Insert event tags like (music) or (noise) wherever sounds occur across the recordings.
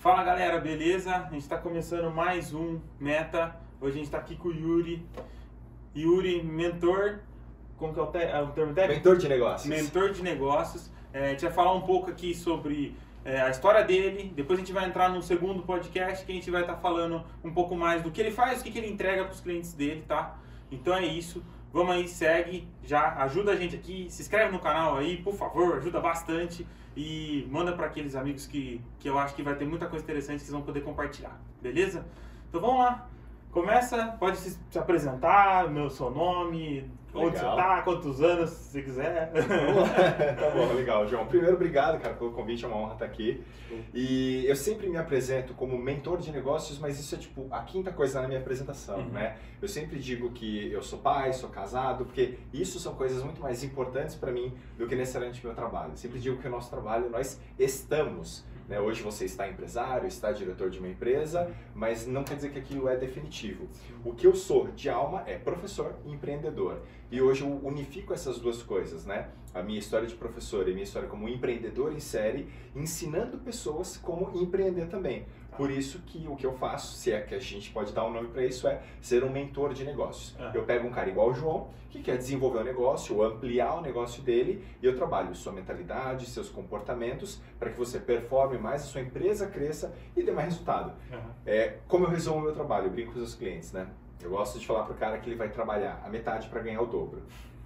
Fala galera, beleza? A gente está começando mais um Meta. Hoje a gente está aqui com o Yuri. Yuri, mentor. Como que é o, te- é o termo técnico? Mentor de negócios. Mentor de negócios. É, a gente vai falar um pouco aqui sobre é, a história dele. Depois a gente vai entrar num segundo podcast que a gente vai estar falando um pouco mais do que ele faz, o que, que ele entrega para os clientes dele, tá? Então é isso. Vamos aí, segue, já ajuda a gente aqui, se inscreve no canal aí, por favor, ajuda bastante e manda para aqueles amigos que, que eu acho que vai ter muita coisa interessante que vocês vão poder compartilhar, beleza? Então vamos lá. Começa, pode se, se apresentar, meu seu nome, onde você tá, quantos anos, se você quiser. (laughs) tá bom, legal, João. Primeiro, obrigado, cara, pelo convite, é uma honra estar aqui. E eu sempre me apresento como mentor de negócios, mas isso é tipo a quinta coisa na minha apresentação, Uhum. né? Eu sempre digo que eu sou pai, sou casado, porque isso são coisas muito mais importantes para mim do que necessariamente meu trabalho. Eu sempre digo que o nosso trabalho, nós estamos. Né? Hoje você está empresário, está diretor de uma empresa, mas não quer dizer que aquilo é definitivo. O que eu sou de alma é professor e empreendedor. E hoje eu unifico essas duas coisas, né? A minha história de professor e a minha história como empreendedor em série, ensinando pessoas como empreender também. Por isso que o que eu faço, se é que a gente pode dar um nome para isso, é ser um mentor de negócios. Ah. Eu pego um cara igual o João, que quer desenvolver o negócio, ou ampliar o negócio dele, e eu trabalho sua mentalidade, seus comportamentos, para que você performe mais, a sua empresa cresça e dê mais resultado. É, como eu resumo o meu trabalho, eu brinco com os clientes, né? Eu gosto de falar pro cara que ele vai trabalhar a metade para ganhar o dobro.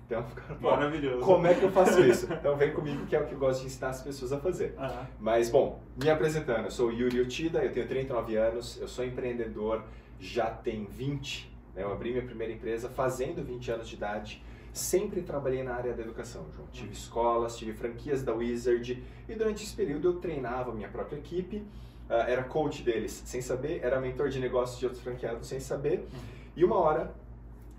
Então, cara, bom, Maravilhoso. como é que eu faço (laughs) isso? Então vem comigo que é o que eu gosto de ensinar as pessoas a fazer. Aham. Mas, bom, me apresentando, eu sou o Yuri Otida, eu tenho 39 anos, eu sou empreendedor, já tem 20, né? Eu abri minha primeira empresa fazendo 20 anos de idade, sempre trabalhei na área da educação, João. Tive escolas, tive franquias da Wizard e durante esse período eu treinava minha própria equipe, ah, era coach deles sem saber, era mentor de negócios de outros franqueados sem saber. E uma hora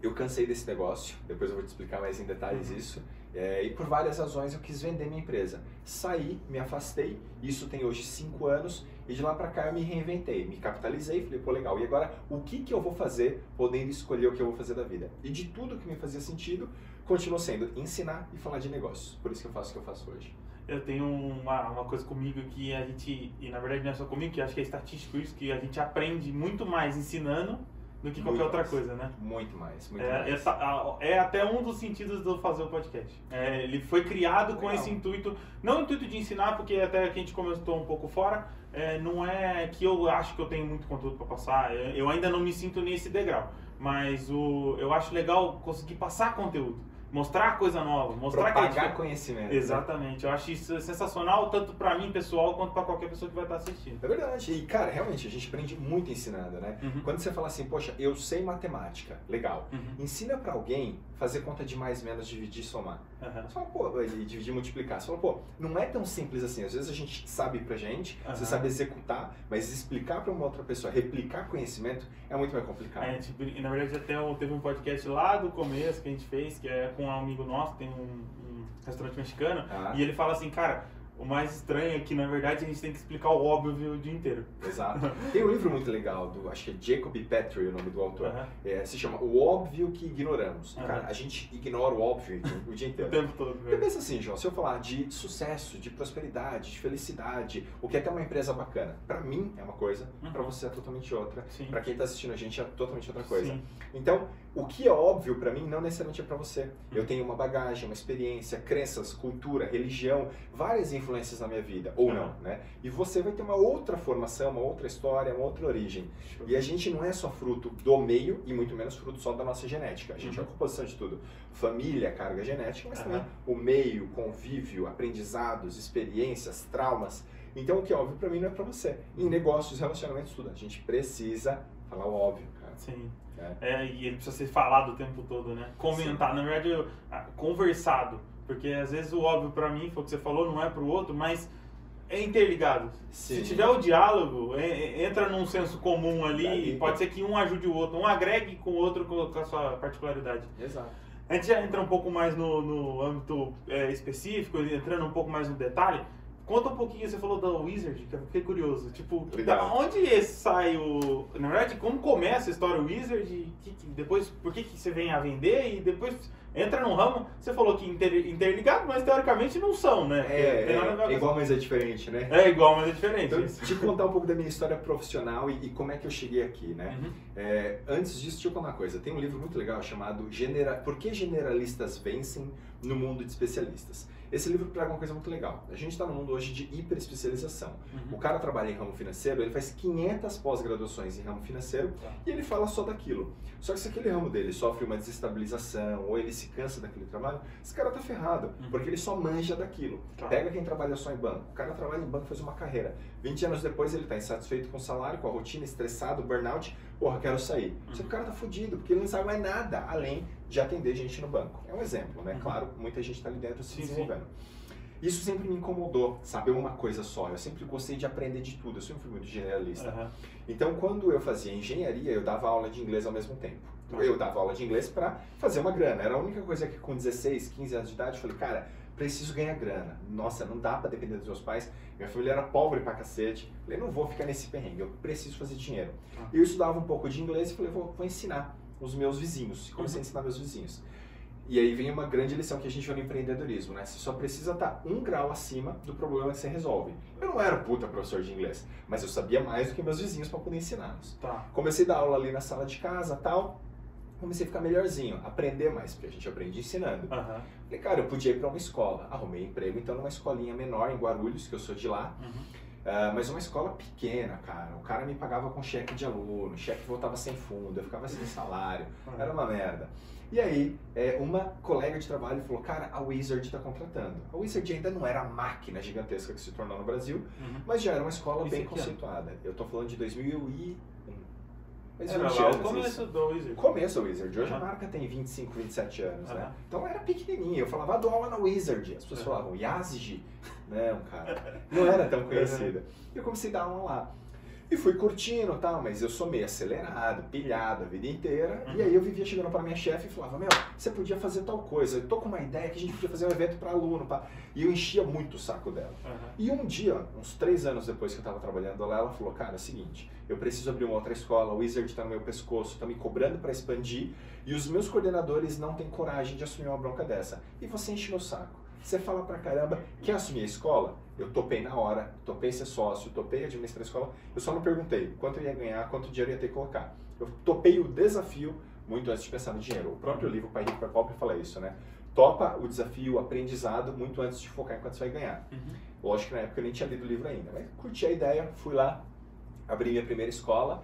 eu cansei desse negócio, depois eu vou te explicar mais em detalhes Uhum. isso. É, e por várias razões eu quis vender minha empresa. Saí, me afastei, isso tem hoje cinco anos, e de lá pra cá eu me reinventei, me capitalizei, falei, pô, legal, e agora o que, que eu vou fazer podendo escolher o que eu vou fazer da vida? E de tudo que me fazia sentido, continuou sendo ensinar e falar de negócios. Por isso que eu faço o que eu faço hoje. Eu tenho uma, uma coisa comigo que a gente, e na verdade não é só comigo, que eu acho que é estatístico isso, que a gente aprende muito mais ensinando do que qualquer Muito outra mais. coisa, né? Muito mais, muito É, mais. a- é até um dos sentidos do fazer o podcast. É, ele foi criado com Legal. esse intuito, não o intuito de ensinar, porque até que a gente comentou um pouco fora, é, não é que eu acho que eu tenho muito conteúdo para passar, é, eu ainda não me sinto nesse degrau, mas o, eu acho legal conseguir passar conteúdo, mostrar coisa nova, mostrar que é Propagar diferente. conhecimento. né? Exatamente, eu acho isso sensacional, tanto para mim pessoal quanto para qualquer pessoa que vai estar assistindo. É verdade. E, cara, realmente, a gente aprende muito ensinando, né? Uhum. Quando você fala assim, poxa, eu sei matemática, legal. Uhum. Ensina pra alguém fazer conta de mais, menos, dividir e somar. Aham. Você fala, pô, e dividir e multiplicar. Você fala, pô, não é tão simples assim. Às vezes a gente sabe pra gente, Aham. você sabe executar, mas explicar pra uma outra pessoa, replicar conhecimento, é muito mais complicado. É, tipo, e na verdade até teve um podcast lá do começo que a gente fez, que é com um amigo nosso, tem um, um restaurante mexicano, Ah, e ele fala assim, cara, o mais estranho é que na verdade a gente tem que explicar o óbvio o dia inteiro. Exato. Tem um livro muito legal, do, acho que é Jacob Petrie, o nome do autor. Aham. É, se chama O Óbvio que Ignoramos. Aham. Cara, a gente ignora o óbvio o dia (laughs) O inteiro. tempo todo. Velho. pensa assim, João, se eu falar de sucesso, de prosperidade, de felicidade, o que é ter uma empresa bacana, pra mim é uma coisa, Uhum. pra você é totalmente outra, pra quem tá assistindo a gente é totalmente outra coisa. Sim. Então, o que é óbvio pra mim não necessariamente é pra você. Eu tenho uma bagagem, uma experiência, crenças, cultura, religião, várias influências na minha vida, ou Uhum. não, né? E você vai ter uma outra formação, uma outra história, uma outra origem. E a gente não é só fruto do meio e muito menos fruto só da nossa genética. A gente é Uhum. a composição de tudo. Família, carga genética, mas Aham. também o meio, convívio, aprendizados, experiências, traumas. Então o que é óbvio pra mim não é pra você. Em negócios, relacionamentos, tudo. A gente precisa falar o óbvio, cara. Sim. É. É, e ele precisa ser falado o tempo todo, né? Comentar, na verdade, eu- ah, conversado. Porque às vezes o óbvio pra mim, foi o que você falou, não é pro outro, mas é interligado. Sim. Se tiver o diálogo, é- é- entra num senso comum ali, Daí- e pode ser que um ajude o outro, um agregue com o outro com a sua particularidade. Exato. A gente já entra um pouco mais no, no âmbito é, específico, entrando um pouco mais no detalhe. Conta um pouquinho, você falou da Wizard, que eu fiquei curioso. Tipo, da onde sai o. Na verdade, como começa a história Wizard? Que, que- depois, por que, que você vem a vender? E depois entra num ramo. Você falou que inter, interligado, mas teoricamente não são, né? Porque É, é com- igual, mas é diferente, né? É igual, mas é diferente. Então, isso. te contar um pouco da minha história profissional e, e como é que eu cheguei aqui, né? Uhum. É, antes disso, deixa eu contar uma coisa. Tem um livro muito legal chamado Genera... Por que Generalistas Vencem no Mundo de Especialistas? Esse livro prega uma coisa muito legal. A gente está no mundo hoje de hiperespecialização. O Uhum. cara trabalha em ramo financeiro, ele faz 500 pós-graduações em ramo financeiro Tá. e ele fala só daquilo. Só que se aquele ramo dele sofre uma desestabilização ou ele se cansa daquele trabalho, esse cara tá ferrado, Uhum. porque ele só manja daquilo. Tá. Pega quem trabalha só em banco. O cara trabalha em banco e faz uma carreira. 20 anos depois ele tá insatisfeito com o salário, com a rotina, estressado, burnout. Porra, quero sair. Só que o cara tá fudido, porque ele não sabe mais nada além de atender gente no banco. É um exemplo, né? Uhum. Claro, muita gente tá ali dentro se Sim, sim. desenvolvendo. Isso sempre me incomodou, saber uma coisa só. Eu sempre gostei de aprender de tudo. Eu sempre fui muito generalista. Aham. Então, quando eu fazia engenharia, eu dava aula de inglês ao mesmo tempo. Tá. Eu dava aula de inglês para fazer uma grana. Era a única coisa que com 16, 15 anos de idade, eu falei, cara, preciso ganhar grana. Nossa, não dá para depender dos meus pais. Minha família era pobre pra cacete. Falei, não vou ficar nesse perrengue, eu preciso fazer dinheiro. Tá. Eu estudava um pouco de inglês e falei, vou, vou ensinar os meus vizinhos. E comecei Uhum. a ensinar meus vizinhos. E aí vem uma grande lição que a gente vê no empreendedorismo, né? Você só precisa estar um grau acima do problema que você resolve. Eu não era puta professor de inglês, mas eu sabia mais do que meus vizinhos para poder ensiná-los. Tá. Comecei a dar aula ali na sala de casa tal. Comecei a ficar melhorzinho, aprender mais, porque a gente aprende ensinando. Aham. Falei, cara, eu podia ir para uma escola. Arrumei emprego então numa escolinha menor em Guarulhos, que eu sou de lá. Uhum. Ah, mas uma escola pequena, cara. O cara me pagava com cheque de aluno, cheque voltava sem fundo, eu ficava sem salário. Era uma merda. E aí, é, uma colega de trabalho falou, cara, a Wizard está contratando. A Wizard ainda não era a máquina gigantesca que se tornou no Brasil, Uhum. mas já era uma escola Isso bem ó. conceituada. Eu tô falando de 2001. Mas Era 20 lá anos o começo isso. do Wizard. Começo da Wizard. Hoje a Aham. marca tem 25, 27 anos, né? Aham. Então era pequenininha. Eu falava, "Ah, dou aula na Wizard. As pessoas Aham. falavam, Yazigi? Não, cara. Não era tão conhecida. E eu comecei a dar aula lá. E fui curtindo tal, mas eu sou meio acelerado, pilhado a vida inteira. Uhum. E aí eu vivia chegando pra minha chefe e falava, meu, você podia fazer tal coisa. Eu tô com uma ideia que a gente podia fazer um evento pra aluno. Pá. E eu enchia muito o saco dela. Aham. E um dia, uns três anos depois que eu estava trabalhando lá, ela falou: Cara, é o seguinte, eu preciso abrir uma outra escola, o Wizard está no meu pescoço, está me cobrando para expandir, e os meus coordenadores não têm coragem de assumir uma bronca dessa. E você enche meu saco. Você fala pra caramba, quer assumir a escola? Eu topei na hora, topei ser sócio, topei administrar a escola. Eu só não perguntei quanto eu ia ganhar, quanto dinheiro eu ia ter que colocar. Eu topei o desafio muito antes de pensar no dinheiro. O próprio livro Pai Rico, Pai Pobre fala isso, né? Topa o desafio, o aprendizado, muito antes de focar em quanto você vai ganhar. Uhum. Lógico que na época eu nem tinha lido o livro ainda, mas curti a ideia, fui lá, abri minha primeira escola,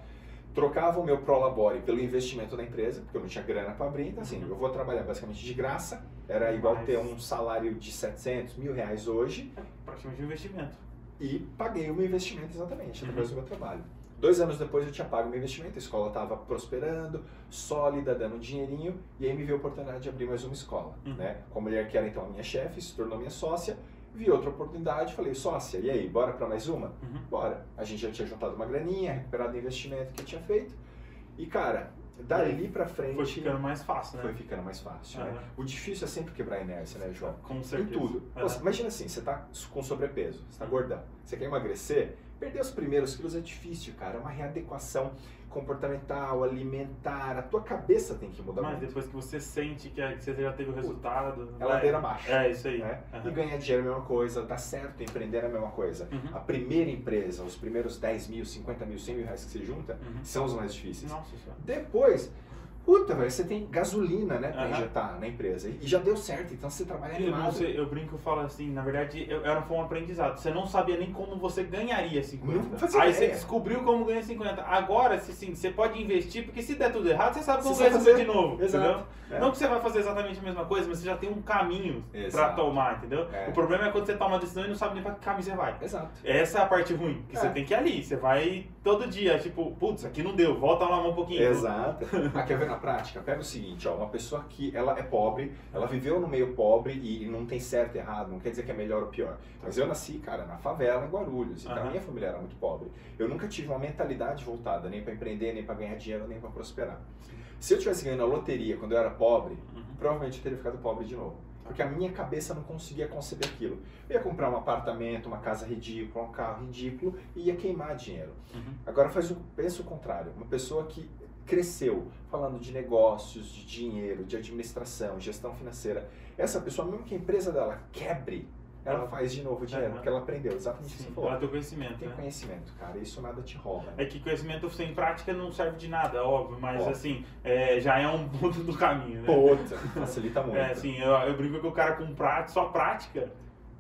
trocava o meu Prolabore pelo investimento da empresa, porque eu não tinha grana para abrir, então assim, Uhum. eu vou trabalhar basicamente de graça, era igual Mas- ter um salário de 700 mil reais hoje, É praticamente um investimento. e paguei o meu investimento exatamente através Uhum. do meu trabalho. Dois anos depois eu tinha pago o meu investimento, a escola estava prosperando, sólida, dando um dinheirinho, e aí me veio a oportunidade de abrir mais uma escola. Uhum. Né? Com a mulher que era então a minha chefe, se tornou minha sócia, vi outra oportunidade, falei, sócia, e aí, bora para mais uma? Uhum. Bora. A gente já tinha juntado uma graninha, recuperado o investimento que eu tinha feito, e cara, dali pra frente Foi ficando mais fácil, né? foi ficando mais fácil. né? Aham. O difícil é sempre quebrar a inércia, né, João? Com Em certeza. tudo. Pô, Aham. imagina assim, você tá com sobrepeso, você tá gordão, você quer emagrecer, perder os primeiros quilos é difícil, cara. É uma readequação comportamental, alimentar, a tua cabeça tem que mudar Mas muito. depois que você sente que você já teve o resultado. É vai- ladeira abaixo. É, isso aí. Né? Aham. E ganhar dinheiro é a mesma coisa, dar certo, empreender é a mesma coisa. Uhum. A primeira empresa, os primeiros 10 mil, 50 mil, 100 mil reais que você junta, Uhum. são os mais difíceis. Nossa senhora. Depois, puta, velho, você tem gasolina, né, pra Aham. injetar na empresa. E já deu certo, então você trabalha Eu, animado. você, eu brinco e falo assim, na verdade, eu, era, foi um aprendizado. Você não sabia nem como você ganharia 50. Não fazia Aí você ideia. descobriu como ganha 50. Agora, se, sim, você pode investir, porque se der tudo errado, você sabe como Você ganhar 50 de fazer. novo. Exato. Entendeu? É. Não que você vai fazer exatamente a mesma coisa, mas você já tem um caminho pra Exato. tomar, entendeu? É. O problema é quando você toma uma decisão e não sabe nem pra que caminho você vai. Exato. Essa é a parte ruim, que É. você tem que ir ali. Você vai todo dia, tipo, putz, aqui não deu, volta lá um pouquinho. Exato. Quer ver na prática? Pega o seguinte, ó, uma pessoa que ela é pobre, ela viveu no meio pobre e não tem certo e errado, não quer dizer que é melhor ou pior. Mas eu nasci, cara, na favela, em Guarulhos, então a Aham. minha família era muito pobre. Eu nunca tive uma mentalidade voltada nem para empreender, nem para ganhar dinheiro, nem para prosperar. Se eu tivesse ganhando a loteria quando eu era pobre, Uhum. provavelmente eu teria ficado pobre de novo. Porque a minha cabeça não conseguia conceber aquilo. Eu ia comprar um apartamento, uma casa ridícula, um carro ridículo e ia queimar dinheiro. Uhum. Agora faz o, pensa o contrário. Uma pessoa que cresceu falando de negócios, de dinheiro, de administração, gestão financeira. Essa pessoa, mesmo que a empresa dela quebre, ela Ela- faz de novo dinheiro, Aham. porque ela aprendeu exatamente o que você falou. ela tem o conhecimento, Tem né? conhecimento, cara. Isso nada te rouba. né? É que conhecimento sem prática não serve de nada, óbvio, mas assim, é, já é um (laughs) ponto do caminho, né? Puta, facilita muito. É, assim, eu, eu brinco que o cara com prática, só prática,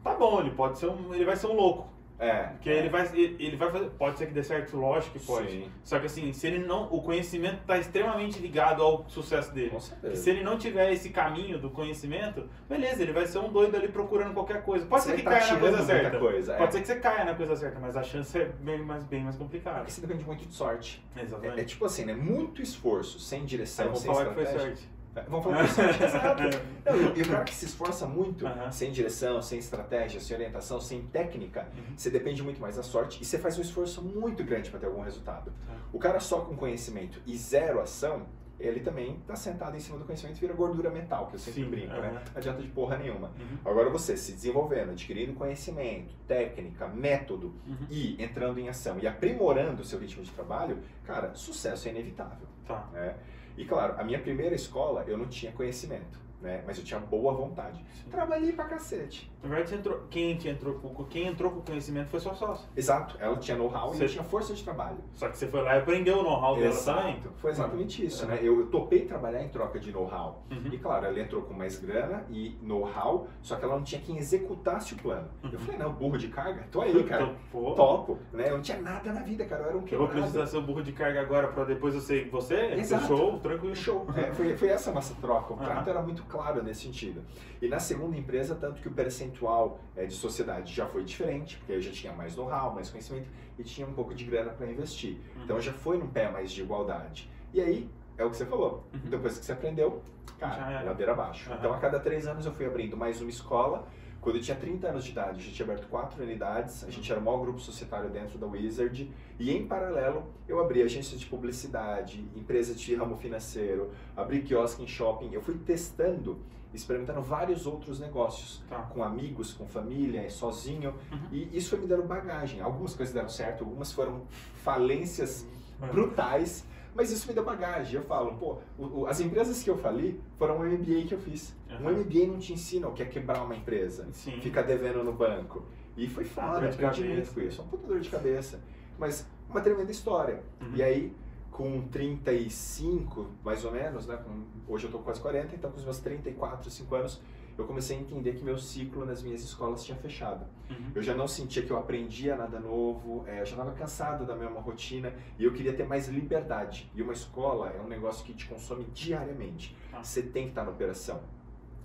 tá bom, ele pode ser um, ele vai ser um louco. É. Porque ele vai, ele vai fazer, pode ser que dê certo, lógico que pode. Sim. Só que assim, se ele não, o conhecimento está extremamente ligado ao sucesso dele. Com E certeza. se ele não tiver esse caminho do conhecimento, beleza, ele vai ser um doido ali procurando qualquer coisa. Pode ser Você que tá caia na coisa certa. coisa, é. Pode ser que você caia na coisa certa, mas a chance é bem mais, bem mais complicada. Porque você depende muito de sorte. Exatamente. É, é tipo assim, né? Muito esforço, sem direção, sem falar que foi estratégia. sorte. É, Vamos falar sorte, (laughs) exato. Não, e- o cara que se esforça muito, Aham. sem direção, sem estratégia, sem orientação, sem técnica, Uhum. você depende muito mais da sorte e você faz um esforço muito grande para ter algum resultado. Tá. O cara só com conhecimento e zero ação, ele também está sentado em cima do conhecimento e vira gordura mental, que eu sempre Sim, brinco, né? Não adianta de porra nenhuma. Uhum. Agora você se desenvolvendo, adquirindo conhecimento, técnica, método Uhum. e entrando em ação e aprimorando o seu ritmo de trabalho, cara, sucesso é inevitável. Tá. né? E claro, a minha primeira escola eu não tinha conhecimento, né? mas eu tinha boa vontade. Sim. Trabalhei pra cacete. Na verdade, você entrou, quem, entrou com, quem entrou com o conhecimento foi sua sócia. Exato, ela tinha know-how e eu tinha força de trabalho. Só que você foi lá e aprendeu o know-how dela também. Foi exatamente isso, Uhum. né? Eu, eu topei trabalhar em troca de know-how. Uhum. E claro, ela entrou com mais grana e know-how, só que ela não tinha quem executasse o plano. Eu Uhum. falei, não, burro de carga? Tô aí, cara. (laughs) Topo, né? Eu não tinha nada na vida, cara. Eu era um Eu vou quebrado. precisar ser o burro de carga agora pra depois eu ser você? Exato. Show, tranquilo. Show. É, foi, foi essa a nossa troca. O trato era muito claro nesse sentido. E na segunda empresa, tanto que o percentual é, de sociedade já foi diferente, porque eu já tinha mais know-how, mais conhecimento e tinha um pouco de grana para investir. Uhum. Então já foi num pé mais de igualdade. E aí, é o que você falou. Uhum. Depois que você aprendeu, cara, ladeira abaixo. Aham. Então a cada três anos eu fui abrindo mais uma escola. Quando eu tinha 30 anos de idade, a gente tinha aberto quatro unidades, a gente era o maior grupo societário dentro da Wizard, e em paralelo eu abri agência de publicidade, empresa de ramo financeiro, abri quiosque em shopping, eu fui testando, experimentando vários outros negócios, Tá. com amigos, com família, sozinho, Uhum. e isso foi me dando bagagem. Algumas coisas deram certo, algumas foram falências Uhum. brutais, mas isso me deu bagagem. Eu falo, pô, o- o- as empresas que eu fali foram um MBA que eu fiz. Um Aham. MBA não te ensina o que é quebrar uma empresa, Sim. ficar devendo no banco. E foi foda, aprendi muito com isso. Uma puta dor de cabeça. Mas uma tremenda história. Uhum. E aí, com 35, mais ou menos, né? com- hoje eu tô com quase 40, então com os meus 34, 5 anos, eu comecei a entender que meu ciclo nas minhas escolas tinha fechado. Uhum. Eu já não sentia que eu aprendia nada novo, é, eu já estava cansado da mesma rotina e eu queria ter mais liberdade. E uma escola é um negócio que te consome diariamente. Ah. Você tem que estar na operação.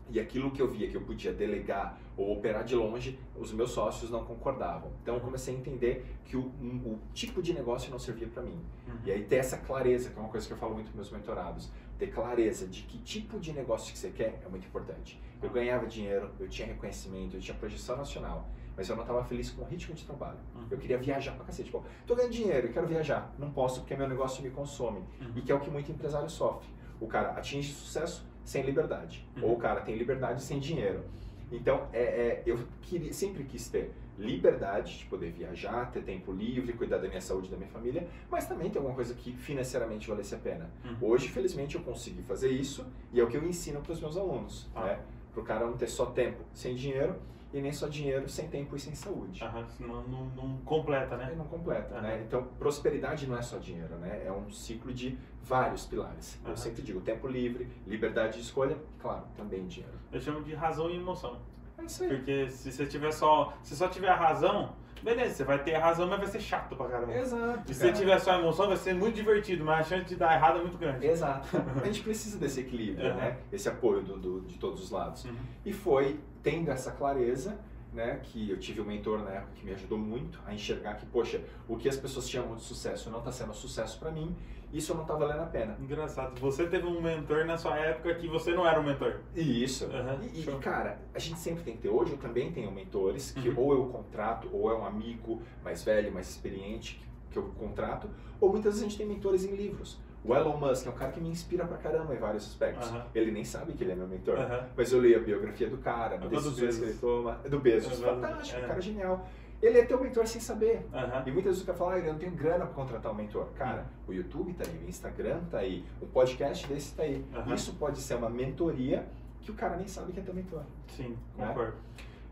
E aquilo que eu via que eu podia delegar ou operar de longe, os meus sócios não concordavam. Então eu comecei a entender que o, um- o tipo de negócio não servia para mim. Uhum. E aí ter essa clareza, que é uma coisa que eu falo muito com meus mentorados, ter clareza de que tipo de negócio que você quer é muito importante. Eu ganhava dinheiro, eu tinha reconhecimento, eu tinha projeção nacional, mas eu não estava feliz com o ritmo de trabalho. Uhum. Eu queria viajar pra cacete. Tipo, tô ganhando dinheiro, eu quero viajar. Não posso porque meu negócio me consome. Uhum. E que é o que muito empresário sofre. O cara atinge sucesso sem liberdade. Uhum. Ou o cara tem liberdade sem dinheiro. Então, é, é, eu queria, sempre quis ter liberdade de poder viajar, ter tempo livre, cuidar da minha saúde e da minha família, mas também ter alguma coisa que financeiramente valesse a pena. Uhum. Hoje, felizmente, eu consegui fazer isso e é o que eu ensino para os meus alunos. Ah. Né? Para o cara não ter só tempo sem dinheiro e nem só dinheiro sem tempo e sem saúde. Aham, senão não, não completa, né? não completa, Aham. né? Então, prosperidade não é só dinheiro, né? É um ciclo de vários pilares. Eu sempre digo, tempo livre, liberdade de escolha, claro, também dinheiro. Eu chamo de razão e emoção. Isso aí. Porque se você tiver só. Se só tiver a razão, beleza, você vai ter a razão, mas vai ser chato pra caramba. Exato. E se você cara. tiver só a emoção, vai ser muito divertido, mas a chance de dar errado é muito grande. Exato. A gente precisa desse equilíbrio, Aham. né? Esse apoio do, do- de todos os lados. Uhum. E foi tendo essa clareza, né, que eu tive um mentor na época que me ajudou muito a enxergar que, poxa, o que as pessoas chamam de sucesso não está sendo sucesso para mim, isso não está valendo a pena. Engraçado. Você teve um mentor na sua época que você não era um mentor. Isso. Aham, e, e, cara, a gente sempre tem que ter. Hoje eu também tenho mentores que Uhum. ou eu contrato, ou é um amigo mais velho, mais experiente que, eu contrato, ou muitas vezes a gente tem mentores em livros. O Elon Musk é um cara que me inspira pra caramba em vários aspectos. Aham. Ele nem sabe que ele é meu mentor. Mas eu leio a biografia do cara, do decisões que ele toma. Do Bezos. Fantástico, é. um cara genial. Ele é teu mentor sem saber. Aham. E muitas vezes o cara fala, ah, eu não tenho grana pra contratar um mentor. Cara, o YouTube tá aí, o Instagram tá aí, o podcast desse tá aí. Aham. Isso pode ser uma mentoria que o cara nem sabe que é teu mentor. Sim, Né? concordo.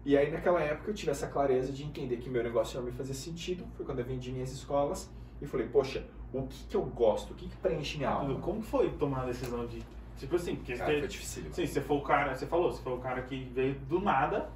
E aí naquela época eu tive essa clareza de entender que meu negócio não me fazia sentido. Foi quando eu vendi minhas escolas e falei, poxa, o que que eu gosto? O que que preenche minha alma? Como foi tomar a decisão de. Tipo assim, porque Cara, você- foi difícil. Sim, você foi o cara, você falou, você foi o cara que veio do nada,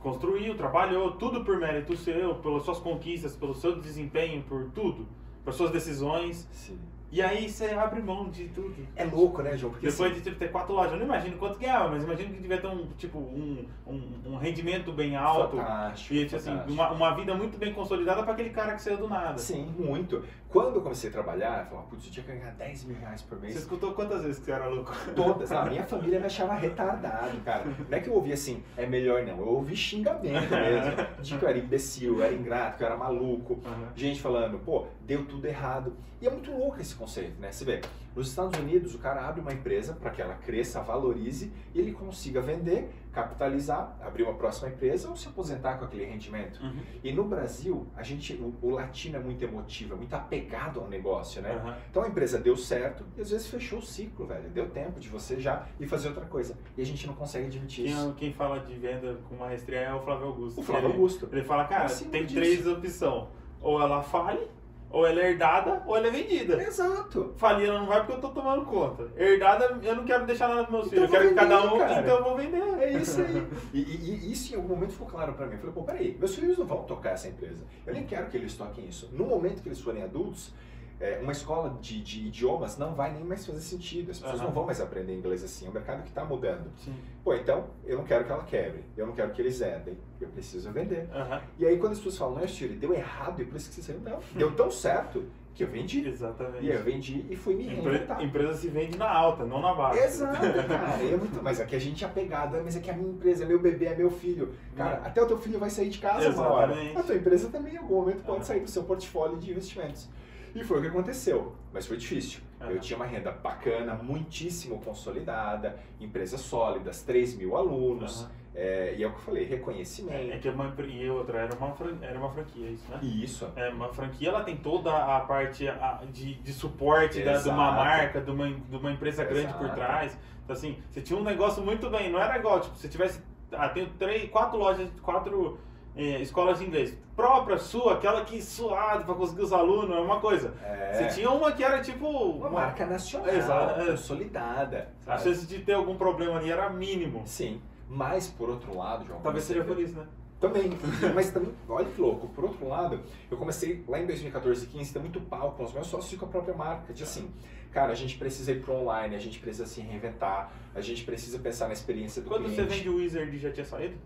construiu, trabalhou, tudo por mérito seu, pelas suas conquistas, pelo seu desempenho, por tudo, por suas decisões. Sim. E aí você abre mão de tudo. É louco, né, João? Porque Depois assim, de tipo, ter quatro lojas, eu não imagino quanto ganhava, mas imagino que devia ter um, tipo, um, um, um rendimento bem alto. fantástico, E tipo assim, fantástico. uma, uma vida muito bem consolidada para aquele cara que saiu do nada. Sim, muito. Quando eu comecei a trabalhar, eu falava, putz, eu tinha que ganhar 10 mil reais por mês. Você escutou quantas vezes que você era louco? (laughs) Todas. A minha família me achava retardado, cara. Não é que eu ouvia assim, é melhor não. Eu ouvi xingamento mesmo. De (laughs) que eu era imbecil, eu era ingrato, que eu era maluco. Aham. Gente falando, pô, deu tudo errado. E é muito louco esse conceito, né? Você vê, nos Estados Unidos o cara abre uma empresa para que ela cresça, valorize e ele consiga vender, capitalizar, abrir uma próxima empresa ou se aposentar com aquele rendimento. Uhum. E no Brasil, a gente, o, o latino é muito emotivo, é muito apegado ao negócio, né? Aham. Então a empresa deu certo e às vezes fechou o ciclo, velho. Deu tempo de você já ir fazer outra coisa. E a gente não consegue admitir isso. Quem, quem fala de venda com maestria é o Flávio Augusto. O Flávio Ele- Augusto. Ele fala, cara, Acima tem disso. três opções. Ou ela fale, ou ela é herdada, ou ela é vendida. Exato. Falir ela não vai porque eu tô tomando conta. Herdada, eu não quero deixar nada dos meus Então filhos. Eu eu quero que vou cada vender, um, cara. então eu vou vender. É isso aí. E, e- e isso em algum momento ficou claro pra mim. Eu falei, pô, peraí, meus filhos não vão tocar essa empresa. Eu nem quero que eles toquem isso. No momento que eles forem adultos, é, uma escola de, de idiomas não vai nem mais fazer sentido. As pessoas Aham. não vão mais aprender inglês assim. É um mercado que está mudando. Sim. Pô, então eu não quero que ela quebre. Eu não quero que eles herdem. Eu preciso vender. Aham. E aí quando as pessoas falam, não, Yuri, deu errado e por isso que você saiu. Não, deu tão certo que eu vendi. Exatamente. E eu vendi e fui me Empre- reinventar. empresa se vende na alta, não na baixa. Exato, (laughs) cara. É muito- Mas aqui a gente é apegado, "Ah, mas aqui é a minha empresa, é meu bebê, é meu filho. Cara, É. até o teu filho vai sair de casa uma hora. Exatamente. A tua empresa também em algum momento pode Ah. sair do seu portfólio de investimentos. E foi o que aconteceu, mas foi difícil. Ah. Eu tinha uma renda bacana, muitíssimo consolidada, empresas sólidas, 3 mil alunos, Aham. é, e é o que eu falei, É reconhecimento. que uma, empre- e outra, era uma, era uma franquia, isso, né? Isso. É, uma franquia ela tem toda a parte a- de, de suporte da, de uma Exato. marca, de uma, de uma empresa grande por Exato. trás. Então, assim, você tinha um negócio muito bem, não era igual, tipo, se tivesse. Ah, tenho três, quatro lojas, quatro eh, escolas de inglês. Própria sua, aquela que suado pra conseguir os alunos, é uma coisa. É, Você tinha uma que era tipo. uma marca nacional, Exato, é. consolidada. A chance de ter algum problema ali era mínimo. Sim, mas por outro lado, João... Talvez você seja por isso, né? Também, (laughs) mas também, olha que louco, por outro lado, eu comecei lá em 2014 e 15 ter muito pau com os meus sócios e com a própria marca, de assim, cara, a gente precisa ir pro online, a gente precisa se reinventar, a gente precisa pensar na experiência do Quando você cliente. vende o Wizard já tinha saído?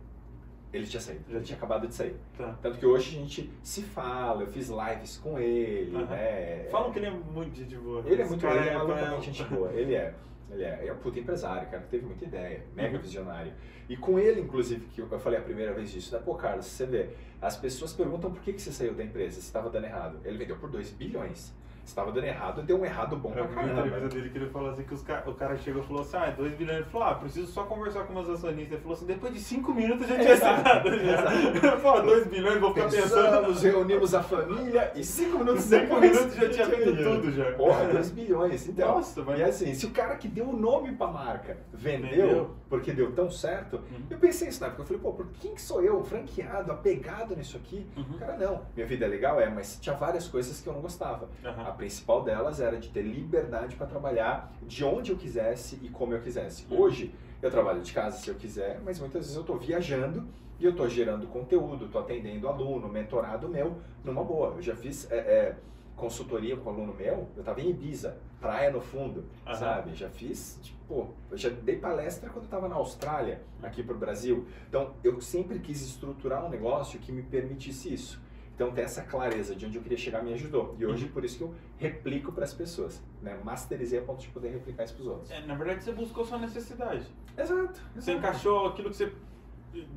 Ele tinha saído, Já tinha acabado de sair. Tá. Tanto que hoje a gente se fala, eu fiz lives com ele, Aham. né? Falam que ele é muito gente boa. Ele é muito, ele é é- malucamente gente boa, ele é. Ele é, é um puta empresário, cara, que teve muita ideia, mega Uhum. visionário. E com ele, inclusive, que eu falei a primeira vez disso, né? Pô, Carlos, você vê, as pessoas perguntam por que, que você saiu da empresa, se estava dando errado. Ele vendeu por 2 bilhões. Estava dando errado, deu um errado bom pra Eu vi uma caramba. entrevista dele que ele falou assim que os ca- o cara chegou e falou assim, ah, 2 bilhões. Ele falou, ah, preciso só conversar com meus acionistas. Ele falou assim, depois de 5 minutos já tinha assinado. Ele falou, 2 bilhões, vou ficar pensando. Pensamos, reunimos a família e 5 minutos 5 depois... minutos já tinha feito tudo já. Porra, 2 bilhões. Então, Nossa, mas... E assim, se o cara que deu o nome pra marca vendeu, Vendeu. porque deu tão certo, Uhum. eu pensei isso na época. Eu falei, pô, por quem que sou eu, franqueado, apegado nisso aqui? Uhum. O cara, não. Minha vida é legal, é, mas tinha várias coisas que eu não gostava. Aham. A principal delas era de ter liberdade para trabalhar de onde eu quisesse e como eu quisesse. Uhum. Hoje, eu trabalho de casa se eu quiser, mas muitas vezes eu estou viajando e eu estou gerando conteúdo, estou atendendo aluno, mentorado meu, numa boa. Eu já fiz é, é, consultoria com aluno meu, eu estava em Ibiza, praia no fundo, Aham. sabe? Já fiz, tipo, eu já dei palestra quando eu estava na Austrália, aqui para o Brasil. Então, eu sempre quis estruturar um negócio que me permitisse isso. Então, ter essa clareza de onde eu queria chegar me ajudou. E hoje, por isso que eu replico para as pessoas. Né? Masterizei a ponto de poder replicar isso para os outros. É, na verdade, você buscou sua necessidade. Exato. Você exato. encaixou aquilo que você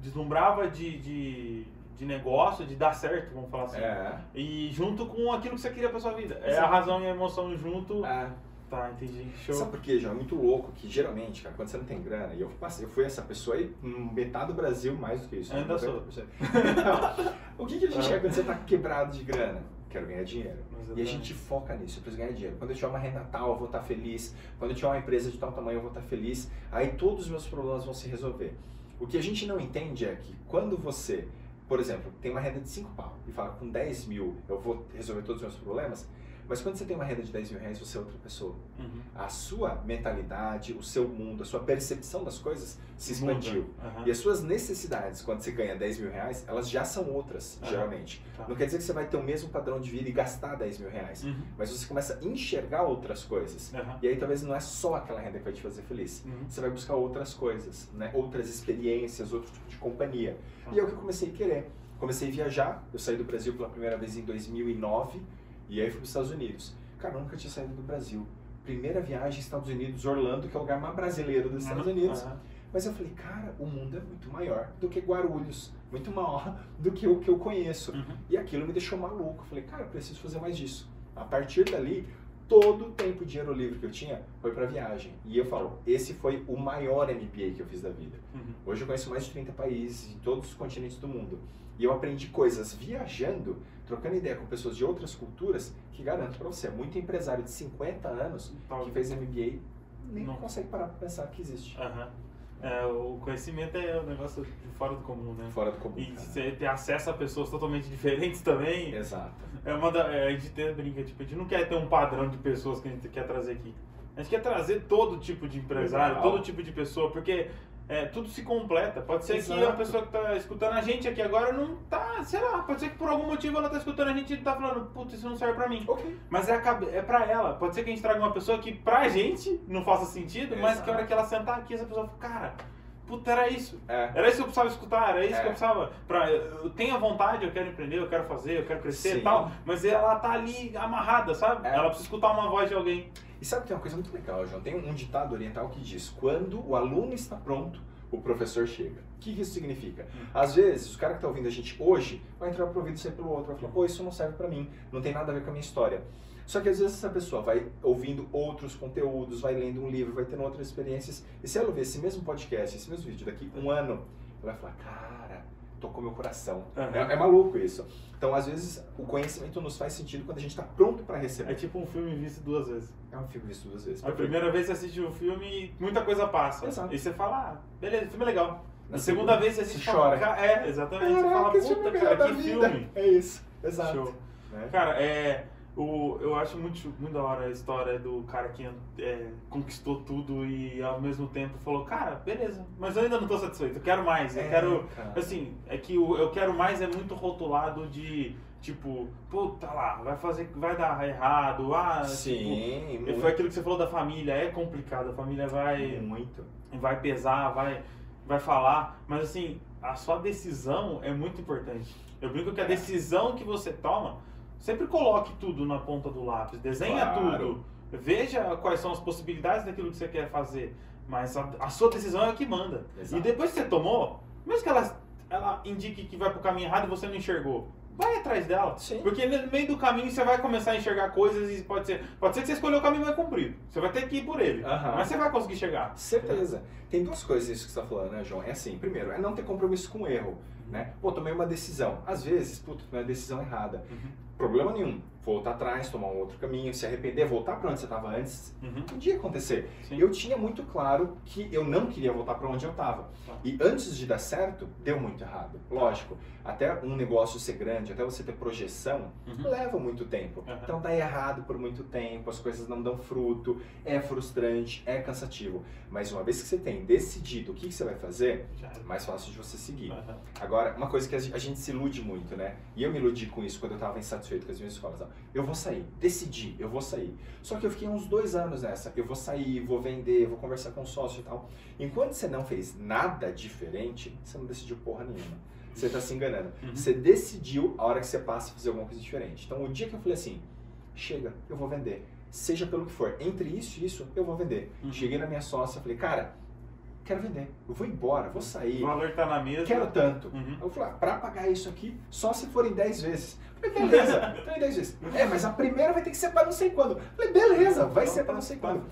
deslumbrava de, de, de negócio, de dar certo, vamos falar assim. É. E junto com aquilo que você queria pra sua vida. É a Exato. razão e a emoção junto. É. tá, entendi. Show. Sabe por quê, João? É muito louco que geralmente, cara, quando você não tem grana, e eu, passei, eu fui essa pessoa aí, metade do Brasil, mais do que isso. né? Ainda sou. 90%. (laughs) O que, que a gente quer quando você tá quebrado de grana? Quero ganhar dinheiro. E a gente foca nisso, eu preciso ganhar dinheiro. Quando eu tiver uma renda tal, eu vou estar feliz. Quando eu tiver uma empresa de tal tamanho, eu vou estar feliz. Aí todos os meus problemas vão se resolver. O que a gente não entende é que quando você, por exemplo, tem uma renda de 5 pau e fala com 10 mil eu vou resolver todos os meus problemas, mas quando você tem uma renda de 10 mil reais, você é outra pessoa. Uhum. A sua mentalidade, o seu mundo, a sua percepção das coisas se expandiu. Aham. E as suas necessidades, quando você ganha 10 mil reais, elas já são outras, Aham. geralmente. Tá. Não quer dizer que você vai ter o mesmo padrão de vida e gastar 10 mil reais. Uhum. Mas você começa a enxergar outras coisas. E aí talvez não é só aquela renda que vai te fazer feliz. Uhum. Você vai buscar outras coisas, né? outras experiências, outro tipo de companhia. E é o que eu comecei a querer. Comecei a viajar, eu saí do Brasil pela primeira vez em 2009 e aí fui para os Estados Unidos. Cara, eu nunca tinha saído do Brasil. Primeira viagem Estados Unidos, Orlando, que é o lugar mais brasileiro dos Estados Uhum. Unidos. Aham. Mas eu falei, cara, o mundo é muito maior do que Guarulhos, muito maior (laughs) do que o que eu conheço. Uhum. E aquilo me deixou maluco. Eu falei, cara, eu preciso fazer mais disso. A partir dali, todo o tempo e dinheiro livre que eu tinha foi para viagem. E eu falo, esse foi o maior MBA que eu fiz da vida. Uhum. Hoje eu conheço mais de 30 países em todos os continentes do mundo. E eu aprendi coisas viajando, trocando ideia com pessoas de outras culturas, que garanto para você, muito empresário de 50 anos que fez MBA nem Não. consegue parar para pensar que existe. Aham. É, o conhecimento é um negócio de fora do comum, né? Fora do comum. E cara. você ter acesso a pessoas totalmente diferentes também. Exato. É uma da, é, a gente tem, brinca, tipo, a gente não quer ter um padrão de pessoas que a gente quer trazer aqui. A gente quer trazer todo tipo de empresário, Legal. todo tipo de pessoa, porque é, tudo se completa. Pode ser que Exato. a pessoa que tá escutando a gente aqui agora não tá, sei lá, pode ser que por algum motivo ela tá escutando a gente e tá falando, putz, isso não serve pra mim. Ok. Mas é, a é pra ela. Pode ser que a gente traga uma pessoa que pra gente não faça sentido, mas que a hora que ela sentar aqui, essa pessoa fala, cara, puta, era isso. É. Era isso que eu precisava escutar, era isso É. que eu precisava. Pra, eu tenho a vontade, eu quero empreender, eu quero fazer, eu quero crescer Sim. e tal, mas ela tá ali amarrada, sabe? É. Ela precisa escutar uma voz de alguém. E sabe que tem uma coisa muito legal, João? Tem um ditado oriental que diz: quando o aluno está pronto, o professor chega. O que isso significa? Às vezes, o cara que está ouvindo a gente hoje vai entrar pro ouvido e sair pelo outro, vai falar: pô, isso não serve para mim, não tem nada a ver com a minha história. Só que às vezes essa pessoa vai ouvindo outros conteúdos, vai lendo um livro, vai tendo outras experiências, e se ela ouvir esse mesmo podcast, esse mesmo vídeo daqui um ano, ela vai falar: cara, tocou meu coração. Aham. É, é maluco isso. Então, às vezes, o conhecimento nos faz sentido quando a gente está pronto para receber. É tipo um filme visto duas vezes. É um filme visto duas vezes. A primeira vez você assiste o filme e muita coisa passa. Exato. E você fala, ah, beleza, o filme é legal. Na segunda segunda, vez você assiste fala, chora. "Ca- É, exatamente. você fala, puta, é cara, que filme. É isso, exato. Show. Né? Cara, é. O, eu acho muito, muito da hora a história do cara que é, conquistou tudo e ao mesmo tempo falou, cara, beleza, mas eu ainda não tô satisfeito, eu quero mais, eu É, quero. cara. Assim, é que o eu quero mais é muito rotulado de tipo, puta lá, vai fazer, vai dar errado, ah, Sim, tipo, muito. foi aquilo que você falou da família, é complicado, a família vai Muito. vai pesar, vai, vai falar, mas assim, a sua decisão é muito importante. Eu brinco que a É. decisão que você toma, sempre coloque tudo na ponta do lápis, desenha Claro. tudo, veja quais são as possibilidades daquilo que você quer fazer, mas a, a sua decisão é a que manda. Exato. E depois que você tomou, mesmo que ela, ela indique que vai pro caminho errado e você não enxergou, vai atrás dela. Sim. Porque no meio do caminho você vai começar a enxergar coisas e pode ser, pode ser que você escolheu o caminho mais comprido. Você vai ter que ir por ele. Mas você vai conseguir chegar. Certeza. Tem duas coisas isso que você está falando, né, João? É assim, primeiro, é não ter compromisso com o erro, né? Pô, tomei uma decisão. Às vezes, puta, tomei uma decisão errada. Uhum. Problema nenhum. Voltar atrás, tomar um outro caminho, se arrepender, voltar para onde você estava antes. Uhum. Podia acontecer. Sim. Eu tinha muito claro que eu não queria voltar para onde eu estava. Tá. E antes de dar certo, deu muito errado. Lógico, até um negócio ser grande, até você ter projeção, Uhum. leva muito tempo. Uhum. Então dá errado por muito tempo, as coisas não dão fruto, é frustrante, é cansativo. Mas uma vez que você tem decidido o que, que você vai fazer, é mais fácil de você seguir. Aham. Agora, uma coisa que a gente se ilude muito, né? E eu me iludi com isso quando eu estava insatisfeito com as minhas escolas. Eu vou sair, decidi, eu vou sair. Só que eu fiquei uns dois anos nessa. Eu vou sair, vou vender, vou conversar com o sócio e tal. Enquanto você não fez nada diferente, você não decidiu porra nenhuma. Você está se enganando. Uhum. Você decidiu a hora que você passa fazer alguma coisa diferente. Então, o dia que eu falei assim, chega, eu vou vender. Seja pelo que for, entre isso e isso, eu vou vender. Uhum. Cheguei na minha sócia falei, cara, quero vender, eu vou embora, vou sair. O valor tá na mesa. Quero tanto. Uhum. Eu falei, ah, pra pagar isso aqui, só se forem 10 vezes. Eu falei, beleza, (laughs) então em 10 vezes. É, mas a primeira vai ter que ser pra não sei quando. Eu falei, beleza, vai ser pra não sei quando.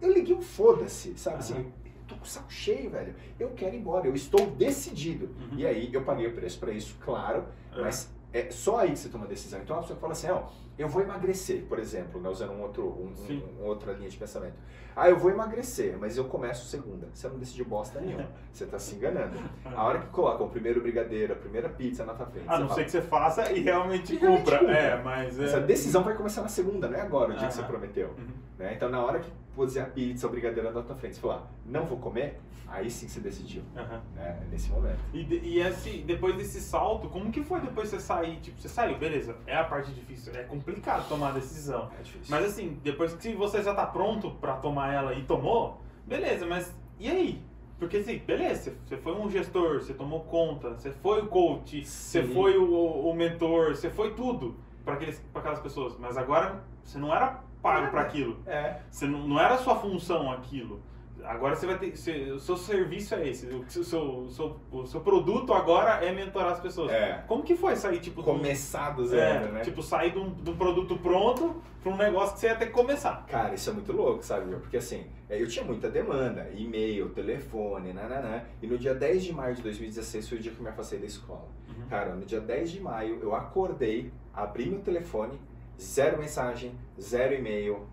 Eu liguei um foda-se, sabe assim, eu tô com o saco cheio, velho. Eu quero ir embora, eu estou decidido. Uhum. E aí eu paguei o preço pra isso, claro, É. mas é só aí que você toma a decisão. Então a pessoa fala assim, ó, eu vou emagrecer, por exemplo, né, usando um outro, um, um, outra linha de pensamento. Ah, eu vou emagrecer, mas eu começo segunda. Você não decidiu bosta nenhuma. (laughs) Você tá se enganando. A hora que coloca o primeiro brigadeiro, a primeira pizza na tua frente, A não fala, ser que você faça e realmente E realmente cumpra. É, mas. é- essa decisão vai começar na segunda, não é agora, o dia que você prometeu. Uhum. né? Então na hora que puser a pizza, o brigadeiro na tua frente, você falar, não vou comer, aí sim você decidiu. Aham. Né? É nesse momento. E, e assim, depois desse salto, como que foi depois você sair? Tipo, você saiu, beleza, é a parte difícil, é complicado tomar a decisão. É difícil. Mas assim, depois que você já tá pronto pra tomar ela e tomou, beleza, mas e aí? Porque assim, beleza, você foi um gestor, você tomou conta, você foi o coach, você Sim. foi o, o mentor, você foi tudo pra aquelas pessoas. Mas agora você não era pago pra aquilo. É. Você não, não era a sua função aquilo. Agora você vai ter. você- o seu serviço é esse. O seu, o seu, o seu produto agora é mentorar as pessoas. É. Como que foi sair, tipo, Começar do é, zero, né? tipo, sair de um, de um produto pronto pra um negócio que você ia ter que começar? Cara, isso é muito louco, sabe? Porque assim, é, eu tinha muita demanda, e-mail, telefone, nananã. E no dia 10 de maio de 2016 foi o dia que eu me afastei da escola. Uhum. Cara, no dia 10 de maio eu acordei, abri meu telefone, zero mensagem, zero e-mail.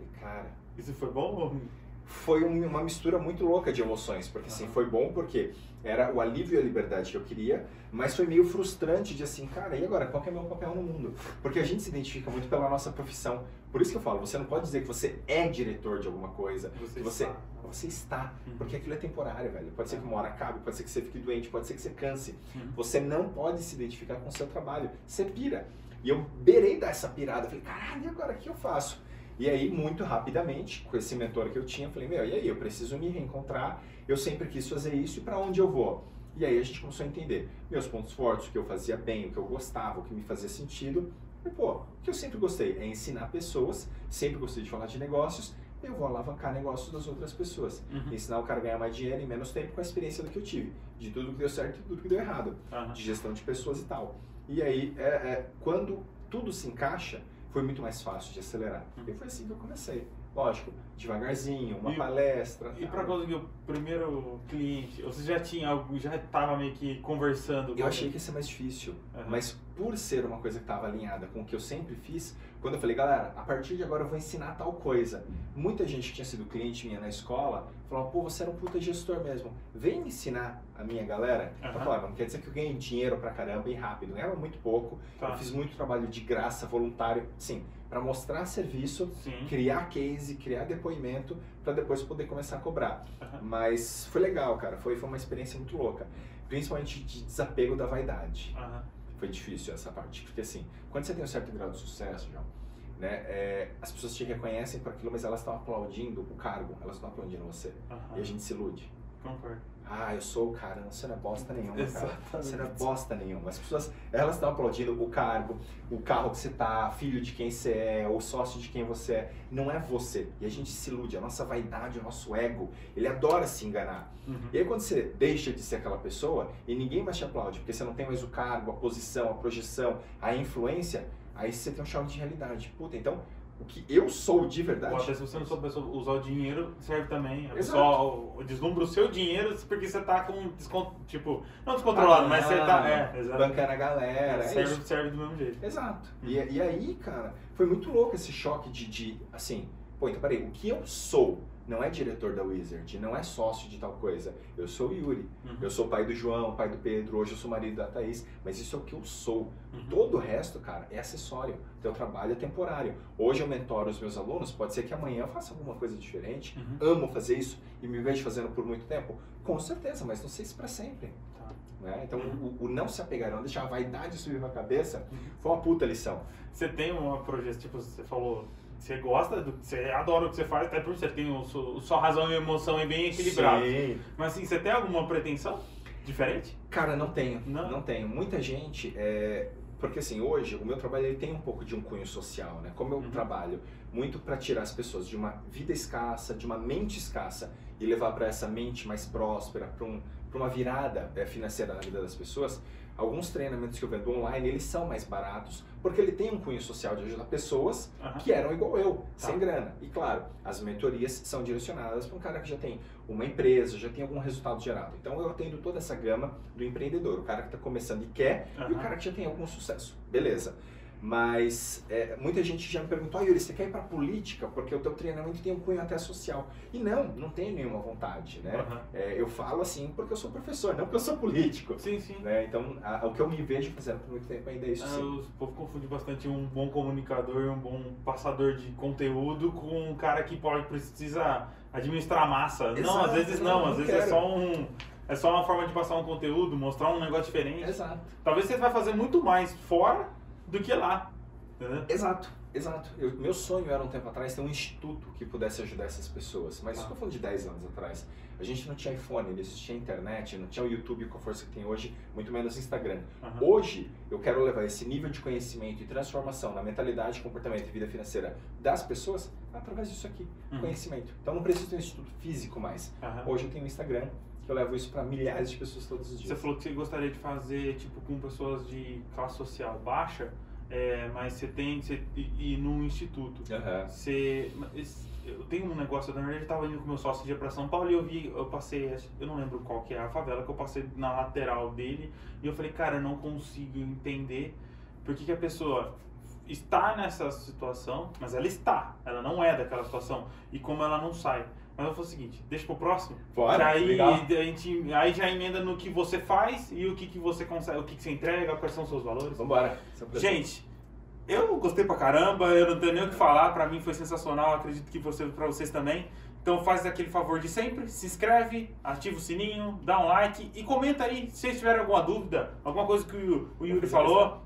E cara, Isso foi bom? foi um- uma mistura muito louca de emoções, porque assim, Aham. foi bom porque era o alívio e a liberdade que eu queria, mas foi meio frustrante de assim, cara, e agora, qual que é o meu papel no mundo? Porque a gente se identifica muito pela nossa profissão. Por isso que eu falo, você não pode dizer que você é diretor de alguma coisa, Você que você, está. você está, Uhum. porque aquilo é temporário, velho. Pode ser que uma hora acabe, pode ser que você fique doente, pode ser que você canse. Uhum. Você não pode se identificar com o seu trabalho, você pira. E eu beirei dessa pirada, falei, caralho, e agora o que eu faço? E aí, muito rapidamente, com esse mentor que eu tinha, falei, meu, e aí, eu preciso me reencontrar, eu sempre quis fazer isso, e para onde eu vou? E aí a gente começou a entender meus pontos fortes, o que eu fazia bem, o que eu gostava, o que me fazia sentido. E, pô, o que eu sempre gostei é ensinar pessoas, sempre gostei de falar de negócios, eu vou alavancar negócios das outras pessoas. Uhum. Ensinar o cara a ganhar mais dinheiro em menos tempo com a experiência do que eu tive, de tudo que deu certo e tudo que deu errado Aham. de gestão de pessoas e tal. E aí, é, é, quando tudo se encaixa, foi muito mais fácil de acelerar. Uhum. E foi assim que eu comecei. Lógico, devagarzinho, uma E- palestra. E tal. pra conseguir o primeiro cliente, você já tinha algo, já tava meio que conversando Eu achei que ia ser mais difícil, Aham. mas por ser uma coisa que estava alinhada com o que eu sempre fiz, quando eu falei, galera, a partir de agora eu vou ensinar tal coisa. Muita gente que tinha sido cliente minha na escola falou, pô, você era um puta gestor mesmo, vem me ensinar a minha galera. Eu Aham. falava, não quer dizer que eu ganhei dinheiro pra caramba e rápido, ganhava muito pouco, Tá. Eu fiz muito trabalho de graça, voluntário, sim, para mostrar serviço, Sim. criar case, criar depoimento, para depois poder começar a cobrar. Aham. Mas foi legal, cara, foi, foi uma experiência muito louca. Principalmente de desapego da vaidade. Aham. Foi difícil essa parte, porque assim, quando você tem um certo grau de sucesso, João, né, é, as pessoas te reconhecem por aquilo, mas elas estão aplaudindo o cargo, elas estão aplaudindo você. Aham. E a gente se ilude. Concordo. Ah, eu sou o cara, você não é bosta nenhuma, cara. Você não é bosta nenhuma. As pessoas, elas estão aplaudindo o cargo, o carro que você tá, filho de quem você é, o sócio de quem você é. Não é você. E a gente se ilude, a nossa vaidade, o nosso ego, ele adora se enganar. Uhum. E aí quando você deixa de ser aquela pessoa e ninguém mais te aplaude, porque você não tem mais o cargo, a posição, a projeção, a influência, aí você tem um choque de realidade. Puta, então, o que eu sou de verdade... Ou até se você não souber so- usar o dinheiro, serve também. A Exato. pessoa deslumbra o seu dinheiro porque você tá com desconto, tipo, não descontrolado, mas você tá. É, exato. Bancando a galera, é serve, isso. serve do mesmo jeito. Exato. Uhum. E, e aí, cara, foi muito louco esse choque de, de, assim, pô, então peraí, o que eu sou não é diretor da Wizard, não é sócio de tal coisa. Eu sou o Yuri, Uhum. eu sou pai do João, pai do Pedro, hoje eu sou marido da Thaís, mas isso é o que eu sou. Uhum. Todo o resto, cara, é acessório. Teu trabalho é temporário. Hoje eu mentoro os meus alunos, pode ser que amanhã eu faça alguma coisa diferente. Uhum. Amo fazer isso e me vejo fazendo por muito tempo? Com certeza, mas não sei se para sempre. Tá. Né? Então, o, o não se apegar, não deixar a vaidade subir na cabeça, Uhum. foi uma puta lição. Você tem uma projeção, tipo, você falou, você gosta, do, você adora o que você faz, até porque você tem o, o sua razão e emoção aí bem equilibrado. Sim. Mas assim, você tem alguma pretensão diferente? Cara, não tenho. Não? Não, tenho. Muita gente é, porque assim, hoje o meu trabalho ele tem um pouco de um cunho social, né? Como eu Uhum. trabalho muito para tirar as pessoas de uma vida escassa, de uma mente escassa e levar para essa mente mais próspera, para um, pra uma virada eh, financeira na vida das pessoas, alguns treinamentos que eu vendo online, eles são mais baratos, porque ele tem um cunho social de ajudar pessoas Aham. que eram igual eu, Tá. sem grana. E claro, as mentorias são direcionadas para um cara que já tem uma empresa, já tem algum resultado gerado. Então eu atendo toda essa gama do empreendedor, o cara que está começando e quer, e o cara que já tem algum sucesso. Beleza. Mas é, muita gente já me perguntou, ah, Yuri, você quer ir para política? Porque o teu treinamento tem um cunho até social. E não, não tenho nenhuma vontade, né? Aham. É, eu falo assim porque eu sou professor, não porque eu sou político. Sim, sim. Né? Então, a- o que eu me vejo fazendo por muito tempo ainda é isso Ah, sim. o povo confunde bastante um bom comunicador um bom passador de conteúdo com um cara que pode precisa administrar massa. não, Exato, às vezes não, não, às não vezes é quero. só um é só uma forma de passar um conteúdo, mostrar um negócio diferente. Exato. Talvez você vai fazer muito mais fora do que lá. Exato, exato. Eu- meu sonho era um tempo atrás ter um instituto que pudesse ajudar essas pessoas. Mas Tá. estou falando de 10 anos atrás. A gente não tinha iPhone, não existia internet, não tinha o YouTube com a força que tem hoje, muito menos Instagram. Aham. Hoje, eu quero levar esse nível de conhecimento e transformação na mentalidade, comportamento e vida financeira das pessoas através disso aqui, Uhum. conhecimento. Então não preciso ter um instituto físico mais. Aham. Hoje eu tenho o Instagram, que eu levo isso para milhares de pessoas todos os Você dias. falou que você gostaria de fazer tipo com pessoas de classe social baixa, é, mas você tem você, e, e num instituto. Aham. Você, eu tenho um negócio, na verdade eu tava indo com meu sócio dia pra São Paulo e eu vi, eu passei, eu não lembro qual que é a favela, que eu passei na lateral dele e eu falei, cara, eu não consigo entender por que, que a pessoa está nessa situação, mas ela está, ela não é daquela situação e como ela não sai. Mas eu falei o seguinte, deixa pro próximo. Bora, aí, legal. a gente, aí já emenda no que você faz e o que, que você consegue, o que, que você entrega, quais são os seus valores. Vambora. Gente, eu gostei pra caramba, eu não tenho nem o que falar, pra mim foi sensacional, acredito que você, pra vocês também. Então faz aquele favor de sempre, se inscreve, ativa o sininho, dá um like e comenta aí se vocês tiverem alguma dúvida, alguma coisa que o, o Yuri falou.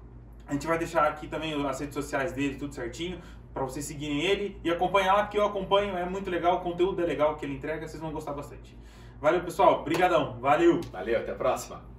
A gente vai deixar aqui também as redes sociais dele, tudo certinho, pra vocês seguirem ele e acompanhar lá, porque eu acompanho, é muito legal, o conteúdo é legal que ele entrega, vocês vão gostar bastante. Valeu, pessoal, brigadão, valeu! Valeu, até a próxima.